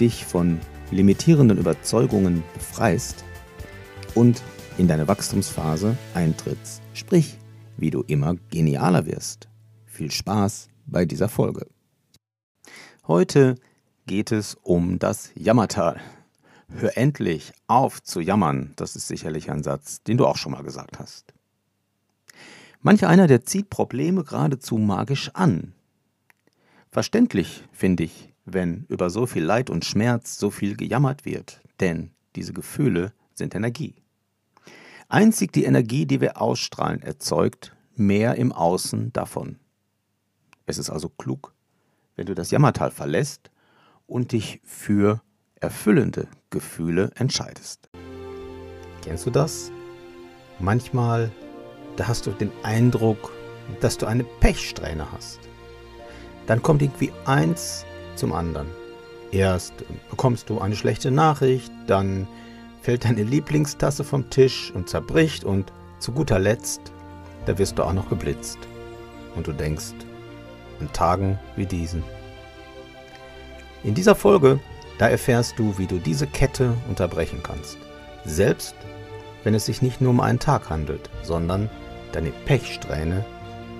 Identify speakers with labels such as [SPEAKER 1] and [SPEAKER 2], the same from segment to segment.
[SPEAKER 1] dich von limitierenden Überzeugungen befreist und in deine Wachstumsphase eintrittst, sprich, wie du immer genialer wirst. Viel Spaß bei dieser Folge. Heute geht es um das Jammertal. Hör endlich auf zu jammern, das ist sicherlich ein Satz, den du auch schon mal gesagt hast. Manch einer, der zieht Probleme geradezu magisch an. Verständlich, finde ich, wenn über so viel Leid und Schmerz so viel gejammert wird, denn diese Gefühle sind Energie. Einzig die Energie, die wir ausstrahlen, erzeugt mehr im Außen davon. Es ist also klug, wenn du das Jammertal verlässt und dich für erfüllende Gefühle entscheidest. Kennst du das? Manchmal, da hast du den Eindruck, dass du eine Pechsträhne hast. Dann kommt irgendwie eins zum anderen. Erst bekommst du eine schlechte Nachricht, dann fällt deine Lieblingstasse vom Tisch und zerbricht und zu guter Letzt, da wirst du auch noch geblitzt. Und du denkst, an Tagen wie diesen. In dieser Folge, da erfährst du, wie du diese Kette unterbrechen kannst. Selbst wenn es sich nicht nur um einen Tag handelt, sondern deine Pechsträhne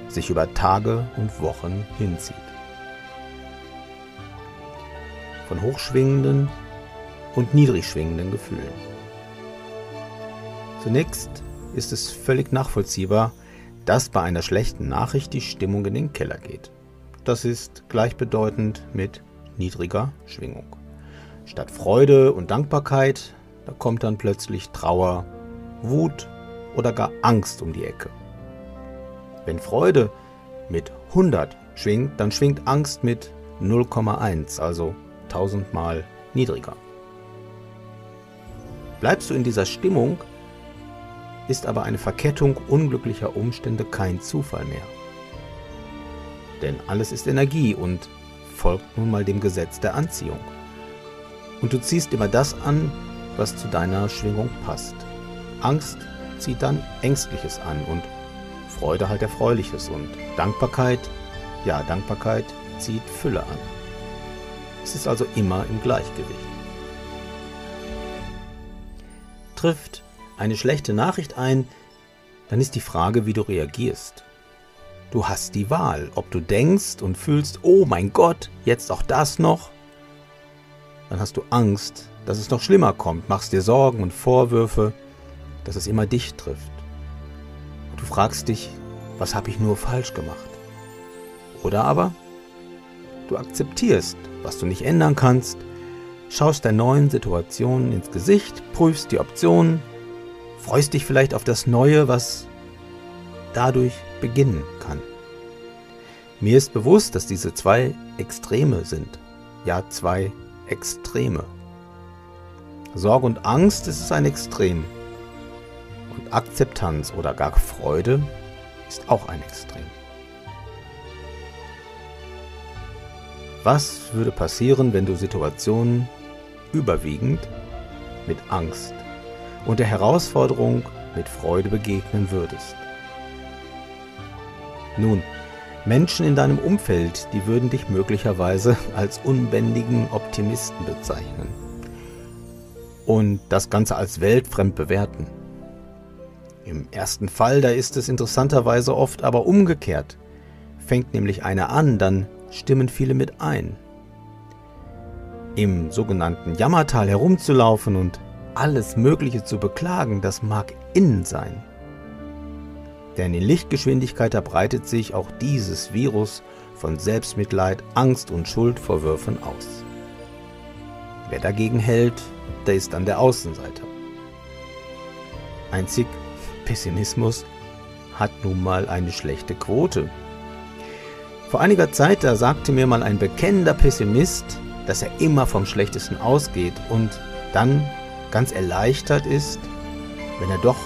[SPEAKER 1] sich über Tage und Wochen hinzieht. Von hochschwingenden und niedrigschwingenden Gefühlen. Zunächst ist es völlig nachvollziehbar, dass bei einer schlechten Nachricht die Stimmung in den Keller geht. Das ist gleichbedeutend mit niedriger Schwingung. Statt Freude und Dankbarkeit, da kommt dann plötzlich Trauer, Wut oder gar Angst um die Ecke. Wenn Freude mit 100 schwingt, dann schwingt Angst mit 0,1, also 1000 Mal niedriger. Bleibst du in dieser Stimmung, ist aber eine Verkettung unglücklicher Umstände kein Zufall mehr. Denn alles ist Energie und folgt nun mal dem Gesetz der Anziehung. Und du ziehst immer das an, was zu deiner Schwingung passt. Angst zieht dann Ängstliches an und Freude halt Erfreuliches und Dankbarkeit, ja, Dankbarkeit zieht Fülle an. Es ist also immer im Gleichgewicht. Trifft eine schlechte Nachricht ein, dann ist die Frage, wie du reagierst. Du hast die Wahl, ob du denkst und fühlst, oh mein Gott, jetzt auch das noch. Dann hast du Angst, dass es noch schlimmer kommt, machst dir Sorgen und Vorwürfe, dass es immer dich trifft. Du fragst dich, was habe ich nur falsch gemacht? Oder aber du akzeptierst, was du nicht ändern kannst, schaust der neuen Situation ins Gesicht, prüfst die Optionen, freust dich vielleicht auf das Neue, was dadurch beginnen kann. Mir ist bewusst, dass diese zwei Extreme sind. Ja, zwei Extreme. Sorge und Angst ist ein Extrem. Und Akzeptanz oder gar Freude ist auch ein Extrem. Was würde passieren, wenn du Situationen überwiegend mit Angst und der Herausforderung mit Freude begegnen würdest? Nun, Menschen in deinem Umfeld, die würden dich möglicherweise als unbändigen Optimisten bezeichnen und das Ganze als weltfremd bewerten. Im ersten Fall, da ist es interessanterweise oft aber umgekehrt. Fängt nämlich einer an, dann stimmen viele mit ein. Im sogenannten Jammertal herumzulaufen und alles Mögliche zu beklagen, das mag innen sein. Denn in Lichtgeschwindigkeit verbreitet sich auch dieses Virus von Selbstmitleid, Angst und Schuldvorwürfen aus. Wer dagegen hält, der ist dann der Außenseiter. Einzig Pessimismus hat nun mal eine schlechte Quote. Vor einiger Zeit, da sagte mir mal ein bekennender Pessimist, dass er immer vom Schlechtesten ausgeht und dann ganz erleichtert ist, wenn er doch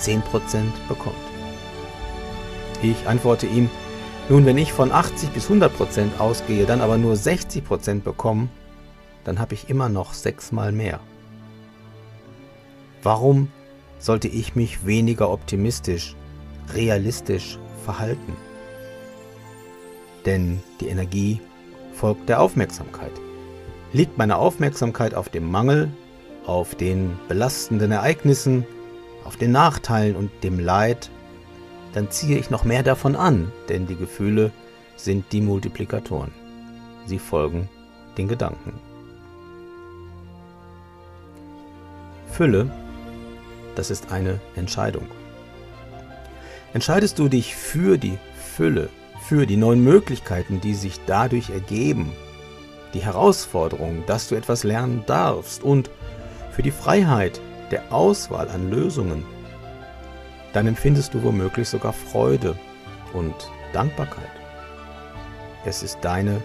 [SPEAKER 1] 10% bekommt. Ich antworte ihm, nun, wenn ich von 80 bis 100% ausgehe, dann aber nur 60% bekomme, dann habe ich immer noch sechsmal mehr. Warum sollte ich mich weniger optimistisch, realistisch verhalten? Denn die Energie folgt der Aufmerksamkeit. Liegt meine Aufmerksamkeit auf dem Mangel, auf den belastenden Ereignissen, auf den Nachteilen und dem Leid, dann ziehe ich noch mehr davon an, denn die Gefühle sind die Multiplikatoren. Sie folgen den Gedanken. Fülle, das ist eine Entscheidung. Entscheidest du dich für die Fülle, für die neuen Möglichkeiten, die sich dadurch ergeben, die Herausforderung, dass du etwas lernen darfst und für die Freiheit der Auswahl an Lösungen, dann empfindest du womöglich sogar Freude und Dankbarkeit. Es ist deine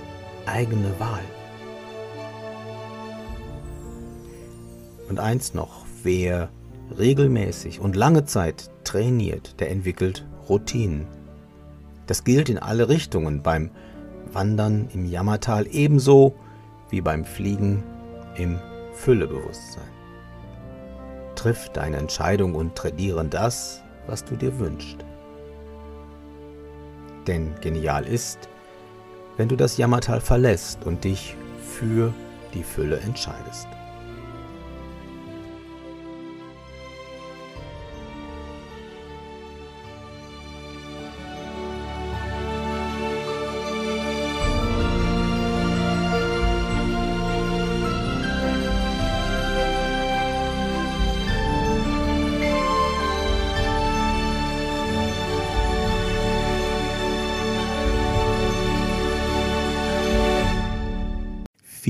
[SPEAKER 1] eigene Wahl. Und eins noch, wer regelmäßig und lange Zeit trainiert, der entwickelt Routinen. Das gilt in alle Richtungen, beim Wandern im Jammertal ebenso wie beim Fliegen im Füllebewusstsein. Triff deine Entscheidung und trainiere das, was du dir wünschst. Denn genial ist, wenn du das Jammertal verlässt und dich für die Fülle entscheidest.